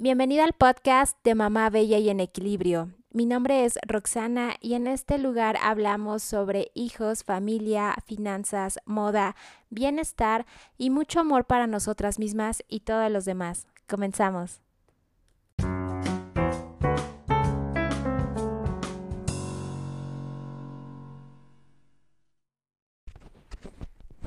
Bienvenida al podcast de Mamá Bella y en Equilibrio. Mi nombre es Roxana y en este lugar hablamos sobre hijos, familia, finanzas, moda, bienestar y mucho amor para nosotras mismas y todos los demás. Comenzamos.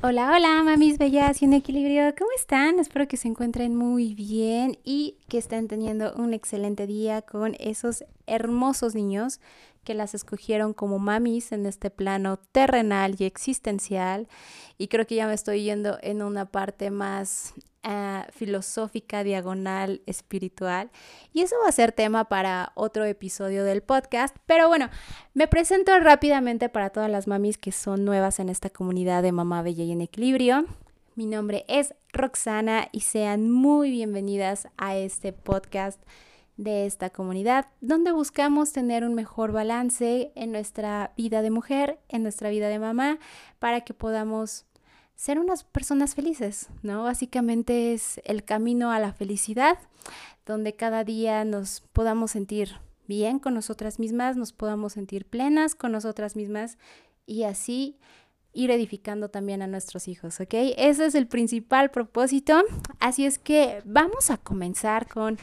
Hola, hola, mamis bellas y en equilibrio, ¿cómo están? Espero que se encuentren muy bien y que estén teniendo un excelente día con esos hermosos niños que las escogieron como mamis en este plano terrenal y existencial. Y creo que ya me estoy yendo en una parte más Ah, filosófica, diagonal, espiritual. Y eso va a ser tema para otro episodio del podcast. Pero bueno, me presento rápidamente para todas las mamis que son nuevas en esta comunidad de Mamá Bella y en Equilibrio. Mi nombre es Roxana y sean muy bienvenidas a este podcast de esta comunidad, donde buscamos tener un mejor balance en nuestra vida de mujer, en nuestra vida de mamá, para que podamos ser unas personas felices, ¿no? Básicamente es el camino a la felicidad, donde cada día nos podamos sentir bien con nosotras mismas, nos podamos sentir plenas con nosotras mismas y así ir edificando también a nuestros hijos, ¿ok? Ese es el principal propósito. Así es que vamos a comenzar con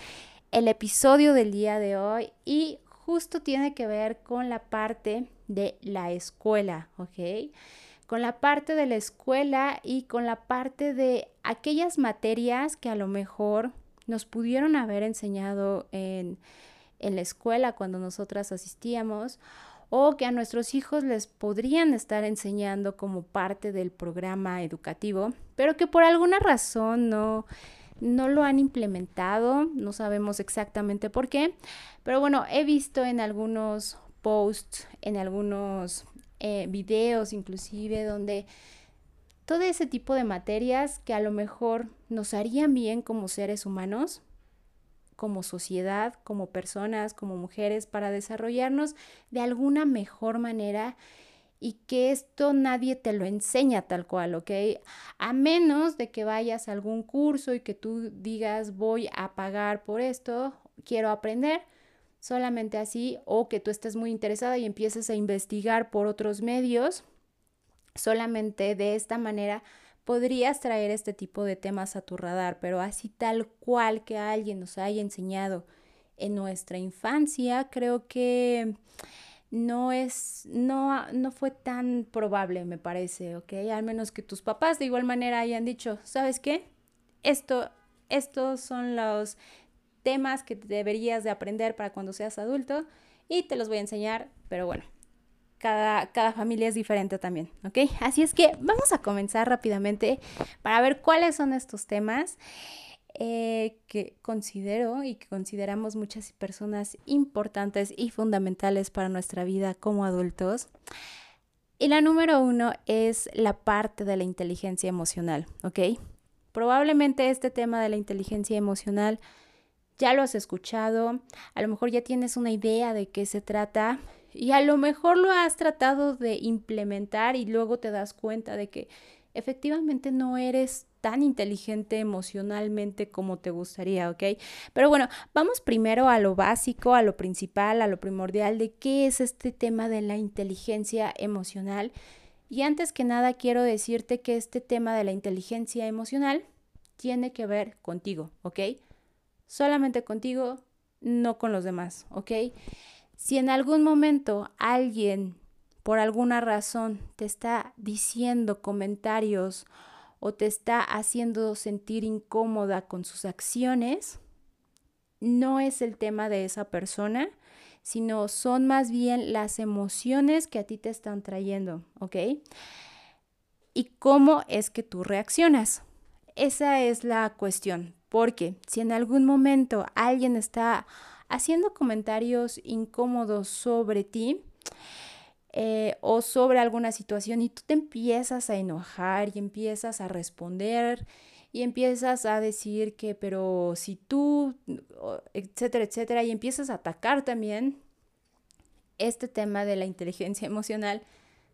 el episodio del día de hoy y justo tiene que ver con la parte de la escuela, ¿ok? con la parte de la escuela y con la parte de aquellas materias que a lo mejor nos pudieron haber enseñado en, la escuela cuando nosotras asistíamos o que a nuestros hijos les podrían estar enseñando como parte del programa educativo, pero que por alguna razón no, no lo han implementado, no sabemos exactamente por qué, pero bueno, he visto en algunos posts, en algunos eh, videos inclusive, donde todo ese tipo de materias que a lo mejor nos harían bien como seres humanos, como sociedad, como personas, como mujeres, para desarrollarnos de alguna mejor manera y que esto nadie te lo enseña tal cual, ¿ok? A menos de que vayas a algún curso y que tú digas voy a pagar por esto, quiero aprender, solamente así, o que tú estés muy interesada y empieces a investigar por otros medios, solamente de esta manera podrías traer este tipo de temas a tu radar, pero así tal cual que alguien nos haya enseñado en nuestra infancia, creo que no es, no, no fue tan probable, me parece, ¿ok? Al menos que tus papás de igual manera hayan dicho, ¿sabes qué? Esto, estos son los temas que deberías de aprender para cuando seas adulto y te los voy a enseñar, pero bueno, cada, cada, familia es diferente también, ¿ok? Así es que vamos a comenzar rápidamente para ver cuáles son estos temas eh, que considero y que consideramos muchas personas importantes y fundamentales para nuestra vida como adultos. Y la número uno es la parte de la inteligencia emocional, ¿ok? Probablemente este tema de la inteligencia emocional ya lo has escuchado, a lo mejor ya tienes una idea de qué se trata y a lo mejor lo has tratado de implementar y luego te das cuenta de que efectivamente no eres tan inteligente emocionalmente como te gustaría, ¿ok? Pero bueno, vamos primero a lo básico, a lo principal, a lo primordial de qué es este tema de la inteligencia emocional. Y antes que nada quiero decirte que este tema de la inteligencia emocional tiene que ver contigo, ¿ok? solamente contigo, no con los demás, ¿ok? Si en algún momento alguien, por alguna razón, te está diciendo comentarios o te está haciendo sentir incómoda con sus acciones, no es el tema de esa persona, sino son más bien las emociones que a ti te están trayendo, ¿ok? Y cómo es que tú reaccionas. Esa es la cuestión. Porque si en algún momento alguien está haciendo comentarios incómodos sobre ti eh, o sobre alguna situación y tú te empiezas a enojar y empiezas a responder y empiezas a decir que, pero si tú, etcétera, etcétera, y empiezas a atacar también este tema de la inteligencia emocional,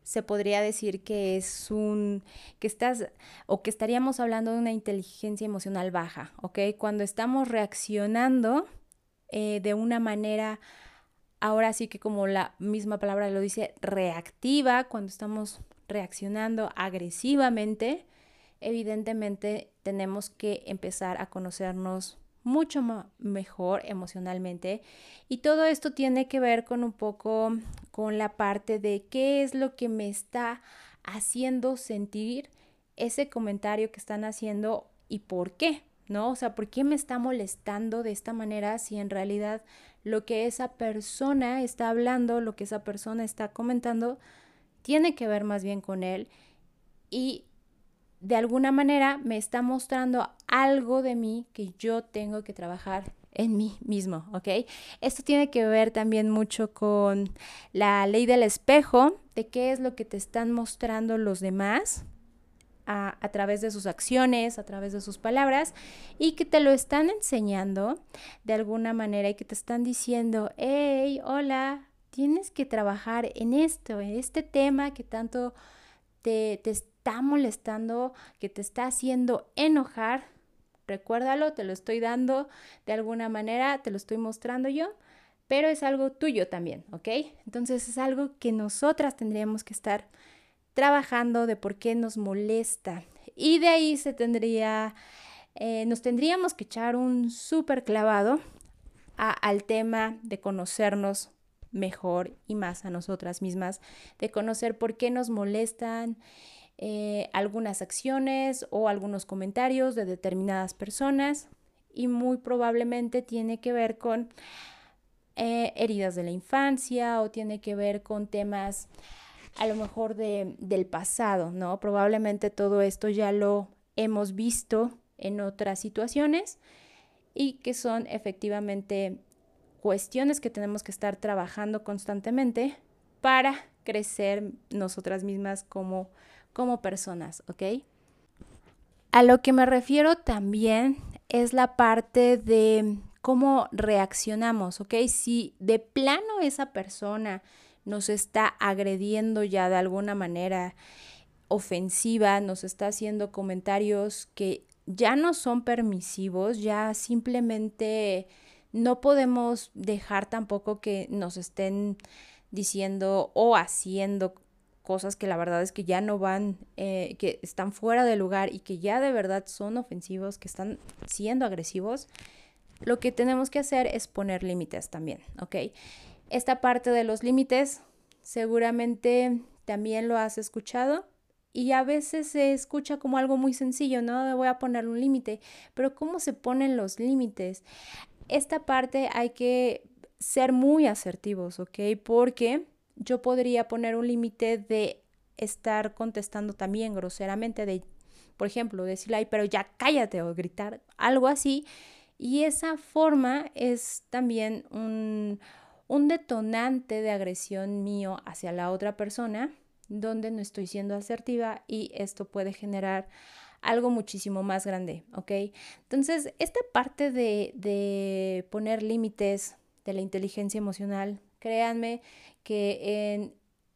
se podría decir que es un, que estás, o que estaríamos hablando de una inteligencia emocional baja, ¿ok? Cuando estamos reaccionando eh, de una manera, ahora sí que como la misma palabra lo dice, reactiva, cuando estamos reaccionando agresivamente, evidentemente tenemos que empezar a conocernos mucho mejor emocionalmente y todo esto tiene que ver con un poco con la parte de qué es lo que me está haciendo sentir ese comentario que están haciendo y por qué, ¿no? O sea, ¿por qué me está molestando de esta manera si en realidad lo que esa persona está hablando, lo que esa persona está comentando, tiene que ver más bien con él y de alguna manera me está mostrando algo de mí que yo tengo que trabajar en mí mismo, ¿ok? Esto tiene que ver también mucho con la ley del espejo, de qué es lo que te están mostrando los demás a, través de sus acciones, a través de sus palabras, y que te lo están enseñando de alguna manera y que te están diciendo, hey, hola, tienes que trabajar en esto, en este tema que tanto te, te está molestando, que te está haciendo enojar, recuérdalo, te lo estoy dando de alguna manera, te lo estoy mostrando yo, pero es algo tuyo también, ¿ok? Entonces es algo que nosotras tendríamos que estar trabajando de por qué nos molesta. Y de ahí se tendría, eh, nos tendríamos que echar un súper clavado al tema de conocernos mejor y más a nosotras mismas, de conocer por qué nos molestan eh, algunas acciones o algunos comentarios de determinadas personas y muy probablemente tiene que ver con eh, heridas de la infancia o tiene que ver con temas a lo mejor de, del pasado, ¿no? Probablemente todo esto ya lo hemos visto en otras situaciones y que son efectivamente cuestiones que tenemos que estar trabajando constantemente para crecer nosotras mismas como como personas, ¿ok? A lo que me refiero también es la parte de cómo reaccionamos, ¿ok? Si de plano esa persona nos está agrediendo ya de alguna manera ofensiva, nos está haciendo comentarios que ya no son permisivos, ya simplemente no podemos dejar tampoco que nos estén diciendo o haciendo cosas que la verdad es que ya no van, eh, que están fuera de lugar y que ya de verdad son ofensivos, que están siendo agresivos, lo que tenemos que hacer es poner límites también, ¿ok? Esta parte de los límites seguramente también lo has escuchado y a veces se escucha como algo muy sencillo, ¿no? Voy a poner un límite, pero ¿cómo se ponen los límites? Esta parte hay que ser muy asertivos, ¿ok? Porque yo podría poner un límite de estar contestando también groseramente, de, por ejemplo, decirle, ay, pero ya cállate o gritar, algo así. Y esa forma es también un, un detonante de agresión mío hacia la otra persona, donde no estoy siendo asertiva y esto puede generar algo muchísimo más grande, ¿ok? Entonces, esta parte de, de poner límites de la inteligencia emocional, créanme que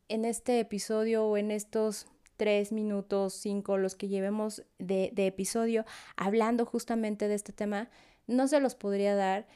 en, este episodio o en estos tres minutos, cinco, los que llevemos de, episodio, hablando justamente de este tema, no se los podría dar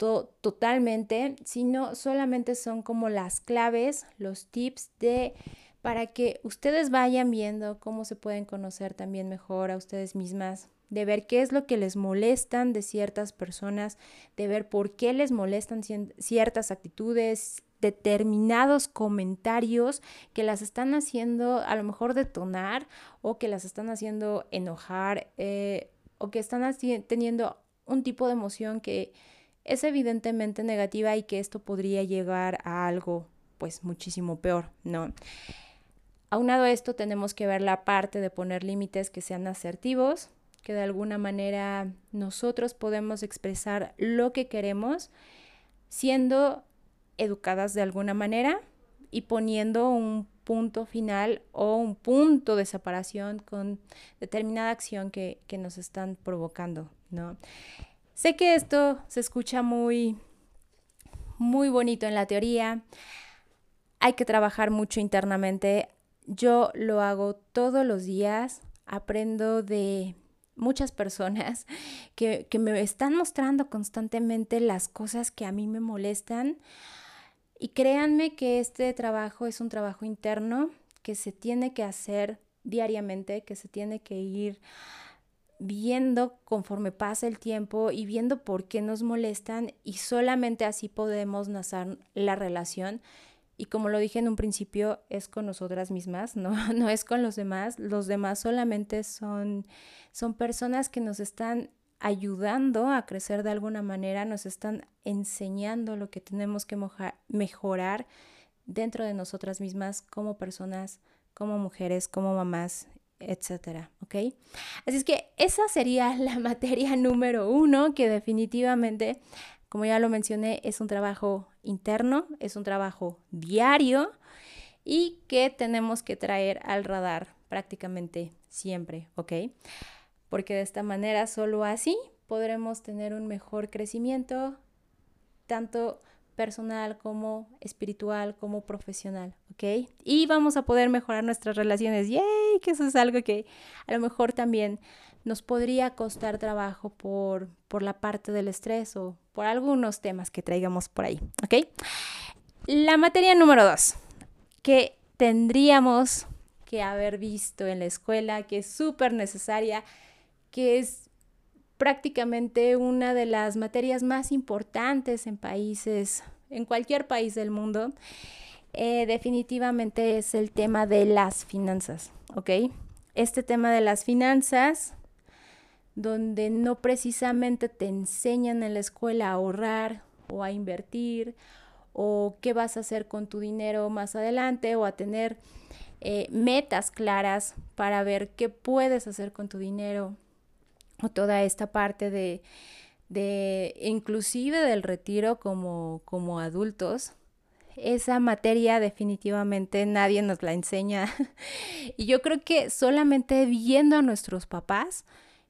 totalmente, sino solamente son como las claves, los tips de para que ustedes vayan viendo cómo se pueden conocer también mejor a ustedes mismas, de ver qué es lo que les molestan de ciertas personas, de ver por qué les molestan ciertas actitudes, determinados comentarios que las están haciendo a lo mejor detonar o que las están haciendo enojar eh, o que están teniendo un tipo de emoción que es evidentemente negativa y que esto podría llegar a algo pues muchísimo peor, ¿no? Aunado a esto tenemos que ver la parte de poner límites que sean asertivos, que de alguna manera nosotros podemos expresar lo que queremos siendo educadas de alguna manera y poniendo un punto final o un punto de separación con determinada acción que, nos están provocando, ¿no? Sé que esto se escucha muy, muy bonito en la teoría, hay que trabajar mucho internamente. yo lo hago todos los días, aprendo de muchas personas que, que, me están mostrando constantemente las cosas que a mí me molestan. Y créanme que este trabajo es un trabajo interno que se tiene que hacer diariamente, que se tiene que ir viendo conforme pasa el tiempo y viendo por qué nos molestan y solamente así podemos nacer la relación. Y como lo dije en un principio, es con nosotras mismas, no, no es con los demás. Los demás solamente son, son personas que nos están ayudando a crecer de alguna manera, nos están enseñando lo que tenemos que mejorar dentro de nosotras mismas como personas, como mujeres, como mamás etcétera, ¿ok? Así es que esa sería la materia número uno que definitivamente, como ya lo mencioné, es un trabajo interno, es un trabajo diario y que tenemos que traer al radar prácticamente siempre, ¿ok? Porque de esta manera, solo así podremos tener un mejor crecimiento, tanto personal como espiritual como profesional, ¿ok? Y vamos a poder mejorar nuestras relaciones. ¡Yay! Que eso es algo que a lo mejor también nos podría costar trabajo por, por la parte del estrés o por algunos temas que traigamos por ahí, ¿ok? La materia número dos, que tendríamos que haber visto en la escuela, que es súper necesaria, que es prácticamente una de las materias más importantes en países, en cualquier país del mundo, eh, definitivamente es el tema de las finanzas, ¿ok? Este tema de las finanzas, donde no precisamente te enseñan en la escuela a ahorrar o a invertir o qué vas a hacer con tu dinero más adelante o a tener eh, metas claras para ver qué puedes hacer con tu dinero o toda esta parte de, de inclusive del retiro como, como adultos, esa materia definitivamente nadie nos la enseña. y yo creo que solamente viendo a nuestros papás,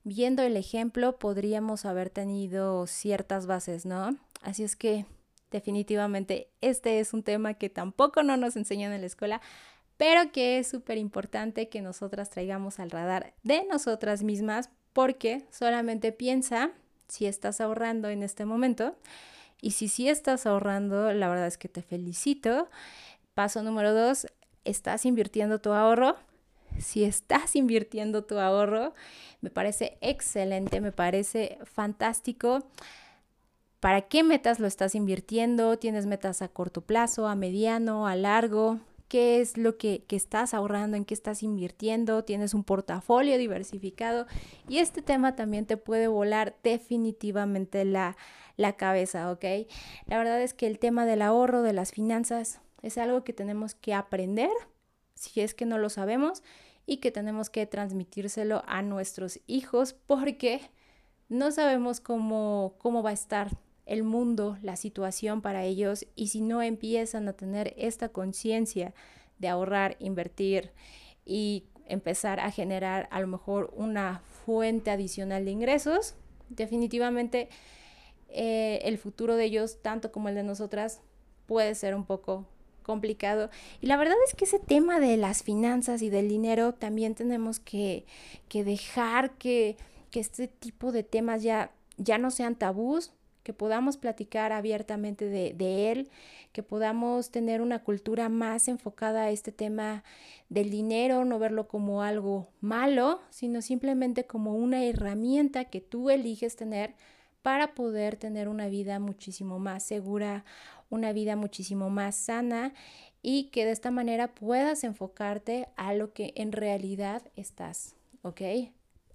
viendo el ejemplo, podríamos haber tenido ciertas bases, ¿no? Así es que definitivamente este es un tema que tampoco no nos enseñan en la escuela, pero que es súper importante que nosotras traigamos al radar de nosotras mismas porque solamente piensa si estás ahorrando en este momento y si sí estás ahorrando, la verdad es que te felicito. Paso número dos, ¿estás invirtiendo tu ahorro? Si estás invirtiendo tu ahorro, me parece excelente, me parece fantástico. ¿Para qué metas lo estás invirtiendo? ¿Tienes metas a corto plazo, a mediano, a largo? Qué es lo que, estás ahorrando, en qué estás invirtiendo, tienes un portafolio diversificado y este tema también te puede volar definitivamente la, la cabeza, ¿ok? La verdad es que el tema del ahorro, de las finanzas, es algo que tenemos que aprender, si es que no lo sabemos, y que tenemos que transmitírselo a nuestros hijos porque no sabemos cómo, cómo va a estar el mundo, la situación para ellos y si no empiezan a tener esta conciencia de ahorrar, invertir y empezar a generar a lo mejor una fuente adicional de ingresos, definitivamente eh, el futuro de ellos, tanto como el de nosotras, puede ser un poco complicado. Y la verdad es que ese tema de las finanzas y del dinero también tenemos que, que dejar que, que este tipo de temas ya, ya no sean tabús, que podamos platicar abiertamente de, él, que podamos tener una cultura más enfocada a este tema del dinero, no verlo como algo malo, sino simplemente como una herramienta que tú eliges tener para poder tener una vida muchísimo más segura, una vida muchísimo más sana y que de esta manera puedas enfocarte a lo que en realidad estás, ¿ok?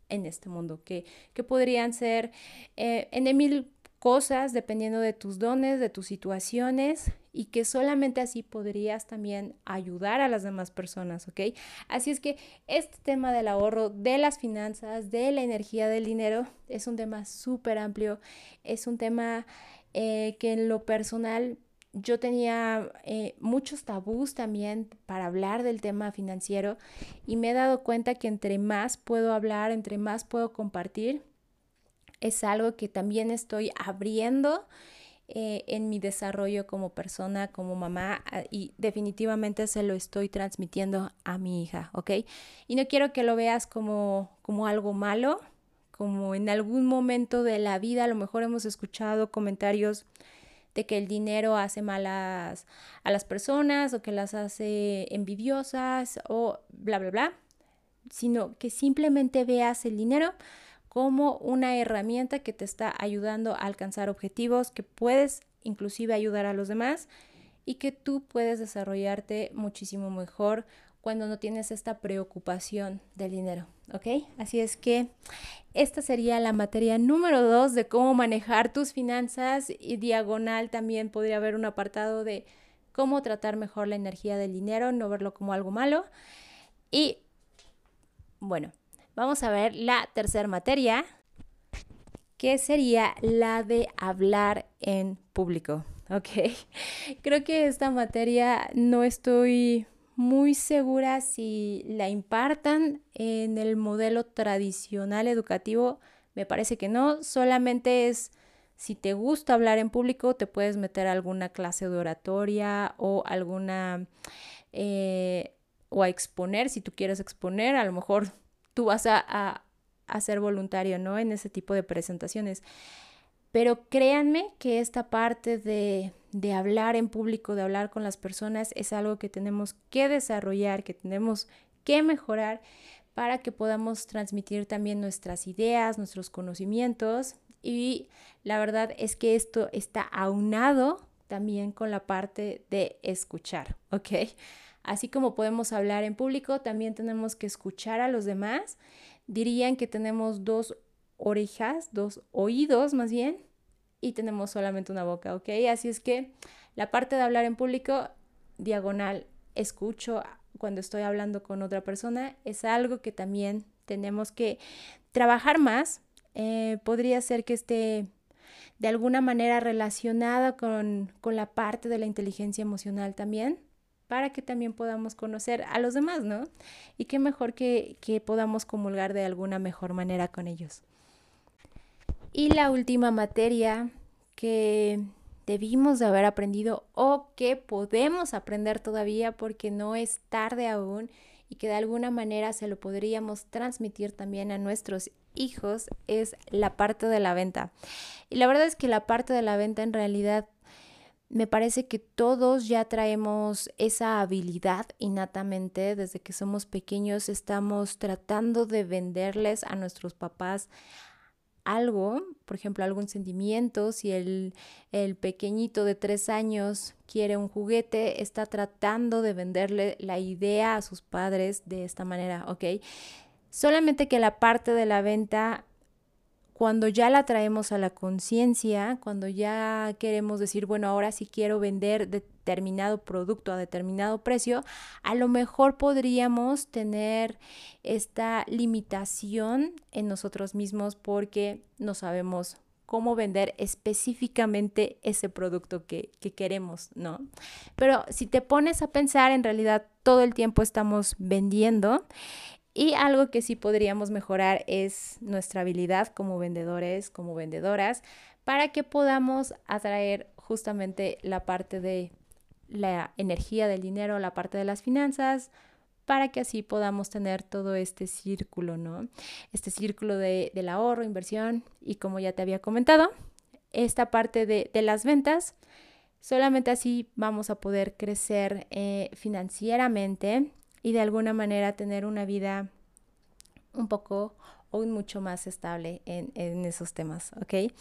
En este mundo, que, que podrían ser eh, en mil cosas dependiendo de tus dones, de tus situaciones y que solamente así podrías también ayudar a las demás personas, ¿ok? Así es que este tema del ahorro, de las finanzas, de la energía del dinero, es un tema súper amplio, es un tema eh, que en lo personal yo tenía eh, muchos tabús también para hablar del tema financiero y me he dado cuenta que entre más puedo hablar, entre más puedo compartir, es algo que también estoy abriendo eh, en mi desarrollo como persona, como mamá, ah, y definitivamente se lo estoy transmitiendo a mi hija, ¿ok? Y no quiero que lo veas como, como algo malo, como en algún momento de la vida a lo mejor hemos escuchado comentarios de que el dinero hace malas a las personas o que las hace envidiosas o bla, bla, bla, sino que simplemente veas el dinero como una herramienta que te está ayudando a alcanzar objetivos, que puedes inclusive ayudar a los demás y que tú puedes desarrollarte muchísimo mejor cuando no tienes esta preocupación del dinero, ¿ok? Así es que esta sería la materia número dos de cómo manejar tus finanzas y diagonal también podría haber un apartado de cómo tratar mejor la energía del dinero, no verlo como algo malo. Y bueno, vamos a ver la tercera materia, que sería la de hablar en público, ¿ok? Creo que esta materia no estoy muy segura si la impartan en el modelo tradicional educativo. Me parece que no, solamente es si te gusta hablar en público, te puedes meter a alguna clase de oratoria o alguna... Eh, o a exponer, si tú quieres exponer, a lo mejor tú vas a, a, a ser voluntario, ¿no? En ese tipo de presentaciones. Pero créanme que esta parte de, de hablar en público, de hablar con las personas, es algo que tenemos que desarrollar, que tenemos que mejorar para que podamos transmitir también nuestras ideas, nuestros conocimientos. Y la verdad es que esto está aunado también con la parte de escuchar, ¿ok? Así como podemos hablar en público, también tenemos que escuchar a los demás. Dirían que tenemos dos orejas, dos oídos más bien, y tenemos solamente una boca, ¿ok? Así es que la parte de hablar en público, diagonal, escucho cuando estoy hablando con otra persona, es algo que también tenemos que trabajar más. Eh, podría ser que esté de alguna manera relacionada con, con la parte de la inteligencia emocional también para que también podamos conocer a los demás, ¿no? Y qué mejor que, que podamos comulgar de alguna mejor manera con ellos. Y la última materia que debimos de haber aprendido o que podemos aprender todavía porque no es tarde aún y que de alguna manera se lo podríamos transmitir también a nuestros hijos es la parte de la venta. Y la verdad es que la parte de la venta en realidad me parece que todos ya traemos esa habilidad innatamente desde que somos pequeños, estamos tratando de venderles a nuestros papás algo, por ejemplo, algún sentimiento, si el, el, pequeñito de tres años quiere un juguete, está tratando de venderle la idea a sus padres de esta manera, ¿ok? Solamente que la parte de la venta cuando ya la traemos a la conciencia, cuando ya queremos decir, bueno, ahora sí quiero vender determinado producto a determinado precio, a lo mejor podríamos tener esta limitación en nosotros mismos porque no sabemos cómo vender específicamente ese producto que, que, queremos, ¿no? Pero si te pones a pensar, en realidad todo el tiempo estamos vendiendo y algo que sí podríamos mejorar es nuestra habilidad como vendedores, como vendedoras, para que podamos atraer justamente la parte de la energía del dinero, la parte de las finanzas, para que así podamos tener todo este círculo, ¿no? Este círculo de, del ahorro, inversión y como ya te había comentado, esta parte de, de las ventas, solamente así vamos a poder crecer eh, financieramente y de alguna manera tener una vida un poco o mucho más estable en, esos temas, ¿ok?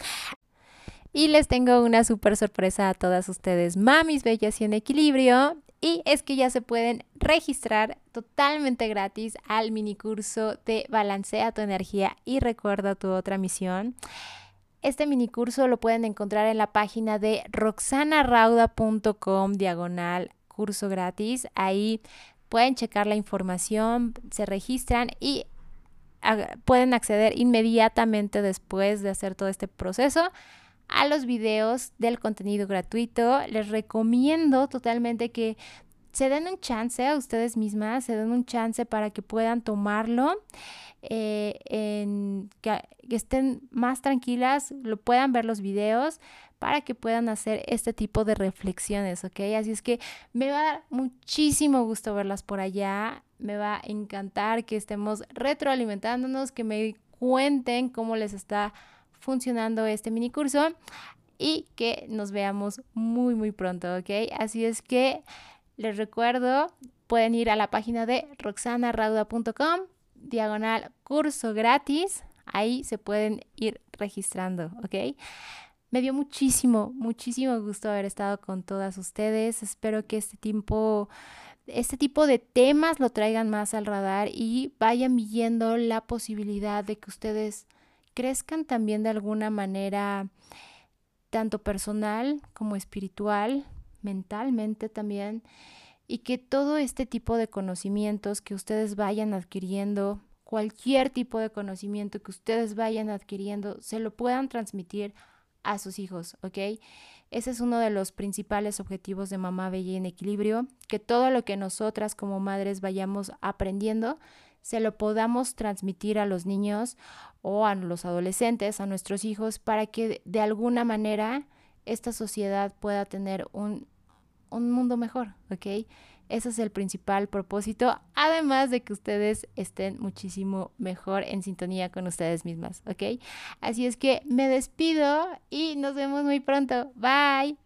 Y les tengo una súper sorpresa a todas ustedes, mamis bellas y en equilibrio. Y es que ya se pueden registrar totalmente gratis al mini curso de Balancea tu energía y recuerda tu otra misión. Este mini curso lo pueden encontrar en la página de roxanarauda.com diagonal curso gratis. Ahí pueden checar la información, se registran y pueden acceder inmediatamente después de hacer todo este proceso a los videos del contenido gratuito. Les recomiendo totalmente que se den un chance a ustedes mismas, se den un chance para que puedan tomarlo, eh, en, que, estén más tranquilas, lo puedan ver los videos para que puedan hacer este tipo de reflexiones, ¿ok? Así es que me va a dar muchísimo gusto verlas por allá, me va a encantar que estemos retroalimentándonos, que me cuenten cómo les está funcionando este mini curso y que nos veamos muy muy pronto, ¿ok? Así es que les recuerdo, pueden ir a la página de roxanarauda.com, diagonal curso gratis, ahí se pueden ir registrando, ¿ok? Me dio muchísimo, muchísimo gusto haber estado con todas ustedes. Espero que este tiempo, este tipo de temas lo traigan más al radar y vayan viendo la posibilidad de que ustedes crezcan también de alguna manera, tanto personal como espiritual, mentalmente también, y que todo este tipo de conocimientos que ustedes vayan adquiriendo, cualquier tipo de conocimiento que ustedes vayan adquiriendo, se lo puedan transmitir a sus hijos, ¿ok? Ese es uno de los principales objetivos de Mamá Bella en Equilibrio, que todo lo que nosotras como madres vayamos aprendiendo, se lo podamos transmitir a los niños o a los adolescentes, a nuestros hijos, para que de alguna manera esta sociedad pueda tener un un mundo mejor, ¿ok? Ese es el principal propósito, además de que ustedes estén muchísimo mejor en sintonía con ustedes mismas, ¿ok? Así es que me despido y nos vemos muy pronto. Bye.